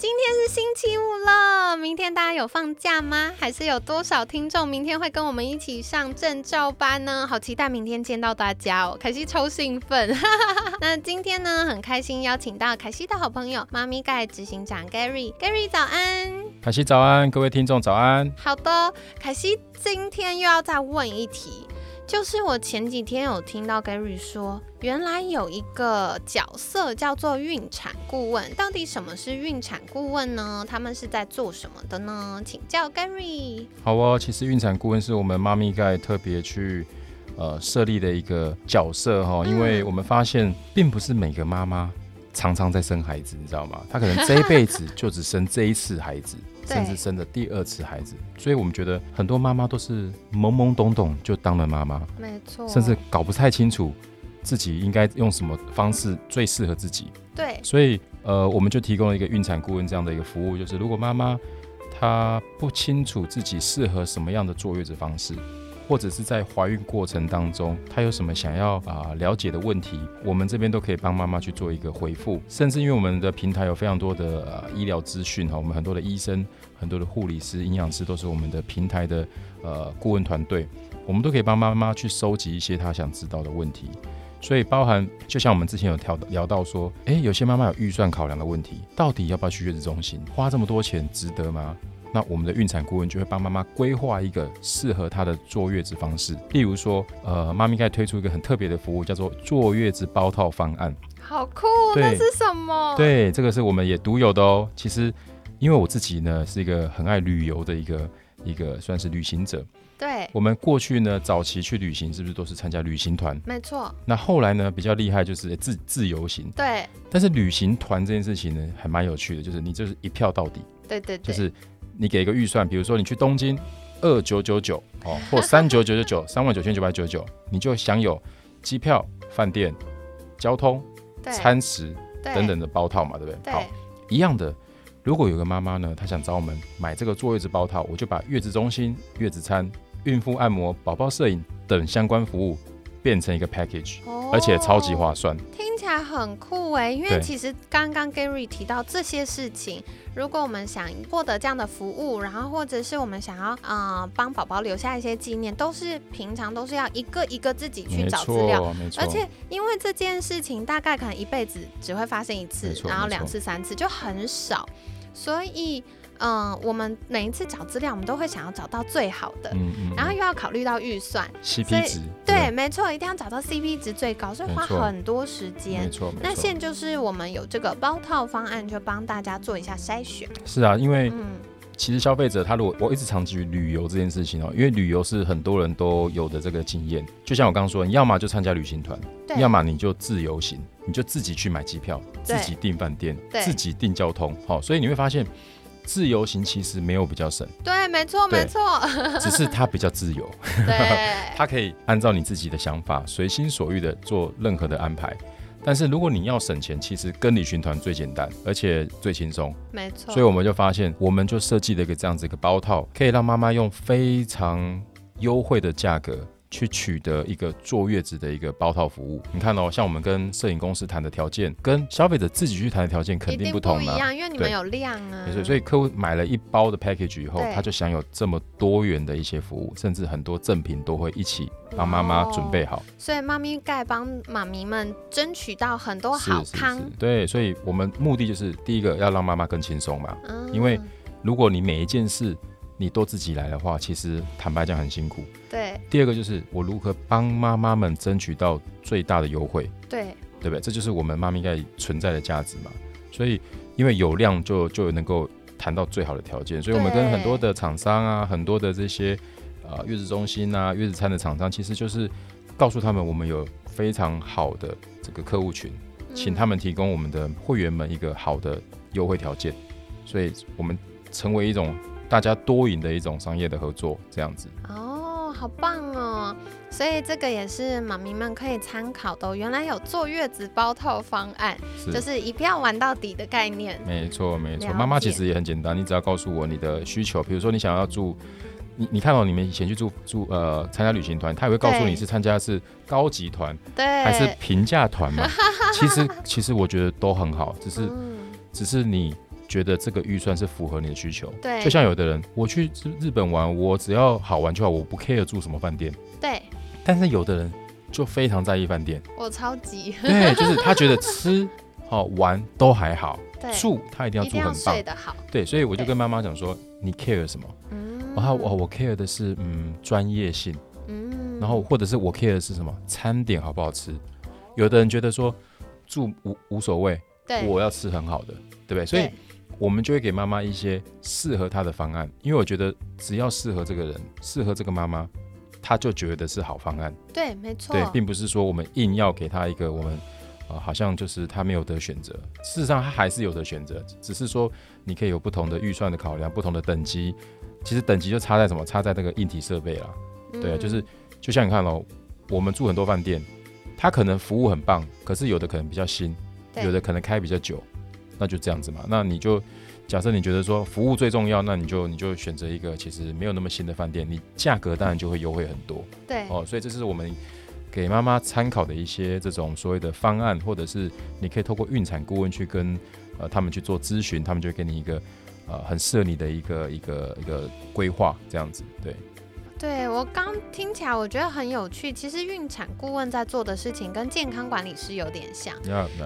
今天是星期五了，明天大家有放假吗？还是有多少听众明天会跟我们一起上证照班呢？好期待明天见到大家哦，凯西超兴奋。那今天呢，很开心邀请到凯西的好朋友妈咪盖执行长 Gary，Gary 早安，凯西早安，各位听众早安。好的，凯西今天又要再问一题。就是我前几天有听到 Gary 说，原来有一个角色叫做孕产顾问，到底什么是孕产顾问呢？他们是在做什么的呢？请教 Gary。好哦，其实孕产顾问是我们妈咪盖特别去呃设立的一个角色哈，因为我们发现并不是每个妈妈常常在生孩子，你知道吗？她可能这一辈子就只生这一次孩子。甚至生的第二次孩子，所以我们觉得很多妈妈都是懵懵懂懂就当了妈妈，没错，甚至搞不太清楚自己应该用什么方式最适合自己。对，所以呃，我们就提供了一个孕产顾问这样的一个服务，就是如果妈妈她不清楚自己适合什么样的坐月子方式。或者是在怀孕过程当中，她有什么想要啊了解的问题，我们这边都可以帮妈妈去做一个回复。甚至因为我们的平台有非常多的呃医疗资讯哈，我们很多的医生、很多的护理师、营养师都是我们的平台的呃顾问团队，我们都可以帮妈妈去收集一些她想知道的问题。所以包含就像我们之前有聊聊到说，诶，有些妈妈有预算考量的问题，到底要不要去月子中心，花这么多钱值得吗？那我们的孕产顾问就会帮妈妈规划一个适合她的坐月子方式，例如说，呃，妈咪该推出一个很特别的服务，叫做坐月子包套方案。好酷，那是什么？对，这个是我们也独有的哦。其实，因为我自己呢是一个很爱旅游的一个一个算是旅行者。对。我们过去呢早期去旅行是不是都是参加旅行团？没错。那后来呢比较厉害就是自自由行。对。但是旅行团这件事情呢还蛮有趣的，就是你就是一票到底。对对。就是。你给一个预算，比如说你去东京，二九九九哦，或 三九九九九，三万九千九百九十九，你就享有机票、饭店、交通、餐食等等的包套嘛，对不对？好，一样的。如果有个妈妈呢，她想找我们买这个坐月子包套，我就把月子中心、月子餐、孕妇按摩、宝宝摄影等相关服务变成一个 package，而且超级划算。听起来很酷哎，因为其实刚刚 Gary 提到这些事情，如果我们想获得这样的服务，然后或者是我们想要呃帮宝宝留下一些纪念，都是平常都是要一个一个自己去找资料，而且因为这件事情大概可能一辈子只会发生一次，然后两次三次就很少，所以。嗯，我们每一次找资料，我们都会想要找到最好的，嗯嗯，然后又要考虑到预算，CP 值，对，没错，一定要找到 CP 值最高，所以花很多时间，没错。那现在就是我们有这个包套方案，就帮大家做一下筛选。是啊，因为其实消费者他如果我一直长期于旅游这件事情哦，因为旅游是很多人都有的这个经验，就像我刚刚说，你要么就参加旅行团，要么你就自由行，你就自己去买机票，自己订饭店，自己订交通，好，所以你会发现。自由行其实没有比较省，对，没错，没错，只是它比较自由，对，它可以按照你自己的想法，随心所欲的做任何的安排。但是如果你要省钱，其实跟旅行团最简单，而且最轻松，没错。所以我们就发现，我们就设计了一个这样子一个包套，可以让妈妈用非常优惠的价格。去取得一个坐月子的一个包套服务，你看哦，像我们跟摄影公司谈的条件，跟消费者自己去谈的条件肯定不同啊，一样，因为你们有量啊。没错，所以客户买了一包的 package 以后，他就享有这么多元的一些服务，甚至很多赠品都会一起帮妈妈准备好。所以妈咪盖帮妈咪们争取到很多好康。对，所以我们目的就是第一个要让妈妈更轻松嘛，因为如果你每一件事。你都自己来的话，其实坦白讲很辛苦。对。第二个就是我如何帮妈妈们争取到最大的优惠。对。对不对？这就是我们妈咪应该存在的价值嘛。所以，因为有量就就能够谈到最好的条件。所以我们跟很多的厂商啊，很多的这些呃月子中心啊、月子餐的厂商，其实就是告诉他们，我们有非常好的这个客户群，请他们提供我们的会员们一个好的优惠条件，所以我们成为一种大家多赢的一种商业的合作，这样子。哦，好棒哦！所以这个也是妈咪们可以参考的。原来有坐月子包套方案，就是一票玩到底的概念。没错，没错。妈妈其实也很简单，你只要告诉我你的需求，比如说你想要住，你你看到你们以前去住住呃参加旅行团，他也会告诉你是参加是高级团，对，还是平价团嘛？其实其实我觉得都很好，只是只是你觉得这个预算是符合你的需求。对，就像有的人我去日日本玩，我只要好玩就好，我不 care 住什么饭店。对。但是有的人就非常在意饭店，我超级对，就是他觉得吃好玩都还好，住他一定要住很棒，睡得好，对，所以我就跟妈妈讲说，你 care 什么？嗯，然后我我 care 的是嗯专业性，嗯，然后或者是我 care 的是什么？餐点好不好吃？有的人觉得说住无无所谓，对，我要吃很好的，对不对？所以我们就会给妈妈一些适合她的方案，因为我觉得只要适合这个人，适合这个妈妈。她就觉得是好方案，对，没错，对，并不是说我们硬要给她一个我们，呃，好像就是她没有得选择。事实上，她还是有的选择，只是说你可以有不同的预算的考量，不同的等级。其实等级就差在什么？差在那个硬体设备啦。对，就是就像你看哦，我们住很多饭店，它可能服务很棒，可是有的可能比较新，有的可能开比较久，那就这样子嘛。那你就。假设你觉得说服务最重要，那你就你就选择一个其实没有那么新的饭店，你价格当然就会优惠很多。对哦，所以这是我们给妈妈参考的一些这种所谓的方案，或者是你可以透过孕产顾问去跟呃他们去做咨询，他们就会给你一个呃很适合你的一个一个一个规划这样子，对。对我刚听起来，我觉得很有趣。其实孕产顾问在做的事情跟健康管理师有点像，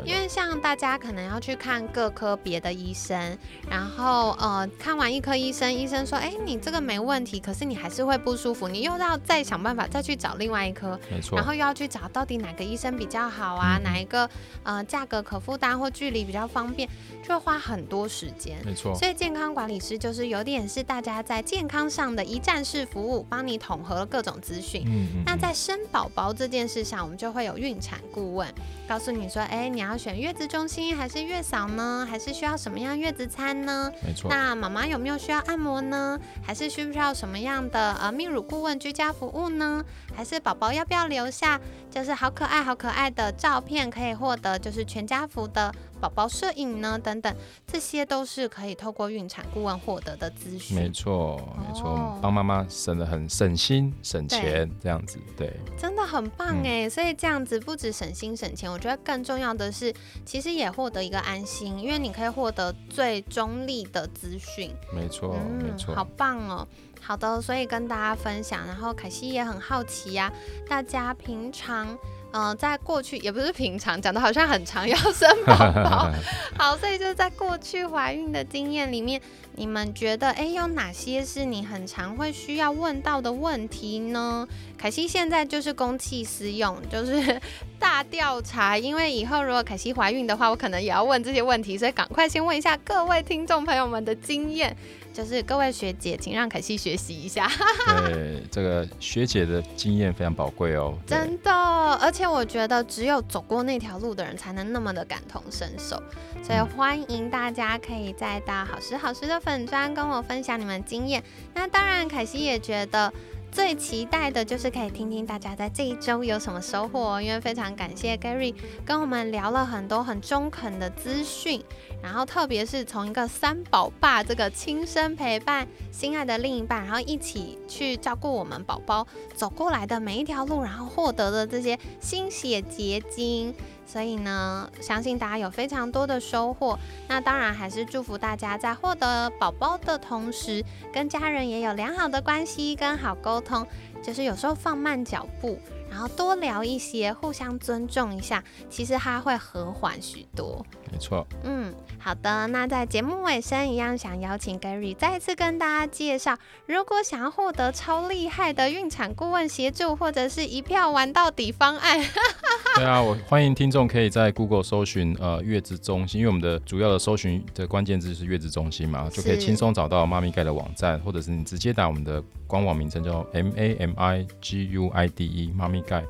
因为像大家可能要去看各科别的医生，然后呃看完一科医生，医生说，哎，你这个没问题，可是你还是会不舒服，你又要再想办法再去找另外一科，没错，然后又要去找到底哪个医生比较好啊，哪一个呃价格可负担或距离比较方便，就会花很多时间，没错。所以健康管理师就是有点是大家在健康上的一站式服务，帮。你统合了各种资讯，那在生宝宝这件事上，我们就会有孕产顾问告诉你说，哎，你要选月子中心还是月嫂呢？还是需要什么样月子餐呢？没错。那妈妈有没有需要按摩呢？还是需不需要什么样的呃泌乳顾问居家服务呢？还是宝宝要不要留下就是好可爱好可爱的照片，可以获得就是全家福的。宝宝摄影呢，等等，这些都是可以透过孕产顾问获得的资讯。没错，没错，帮妈妈省得很省心省钱，这样子，对，真的很棒哎。所以这样子不止省心省钱，我觉得更重要的是，其实也获得一个安心，因为你可以获得最中立的资讯。没错，没错，好棒哦。好的，所以跟大家分享，然后凯西也很好奇呀，大家平常。嗯，在过去也不是平常讲的，好像很常要生宝宝。好，所以就是在过去怀孕的经验里面，你们觉得，哎，有哪些是你很常会需要问到的问题呢？凯西现在就是公器私用，就是 大调查，因为以后如果凯西怀孕的话，我可能也要问这些问题，所以赶快先问一下各位听众朋友们的经验。就是各位学姐，请让凯西学习一下。对，这个学姐的经验非常宝贵哦。真的，而且我觉得只有走过那条路的人，才能那么的感同身受。所以欢迎大家可以再到好时好时的粉砖跟我分享你们经验。那当然，凯西也觉得。最期待的就是可以听听大家在这一周有什么收获，因为非常感谢 Gary 跟我们聊了很多很中肯的资讯，然后特别是从一个三宝爸这个亲身陪伴心爱的另一半，然后一起去照顾我们宝宝走过来的每一条路，然后获得的这些心血结晶。所以呢，相信大家有非常多的收获。那当然还是祝福大家在获得宝宝的同时，跟家人也有良好的关系，跟好沟通。就是有时候放慢脚步，然后多聊一些，互相尊重一下，其实它会和缓许多。没错。嗯，好的。那在节目尾声，一样想邀请 Gary 再次跟大家介绍，如果想要获得超厉害的孕产顾问协助，或者是一票玩到底方案，对啊，我欢迎听众可以在 Google 搜寻呃月子中心，因为我们的主要的搜寻的关键字是月子中心嘛，就可以轻松找到妈咪盖的网站，或者是你直接打我们的官网名称叫 M A M I G U I D E 妈咪盖。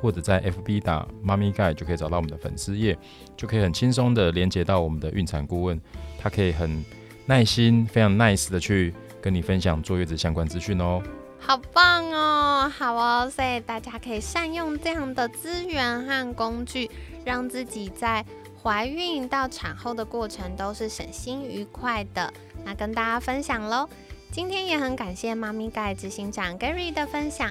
或者在 FB 打妈咪盖就可以找到我们的粉丝页，就可以很轻松的连接到我们的孕产顾问，他可以很耐心、非常 nice 的去跟你分享坐月子相关资讯哦。好棒哦，好哦，所以大家可以善用这样的资源和工具，让自己在怀孕到产后的过程都是省心愉快的。那跟大家分享喽，今天也很感谢妈咪盖执行长 Gary 的分享。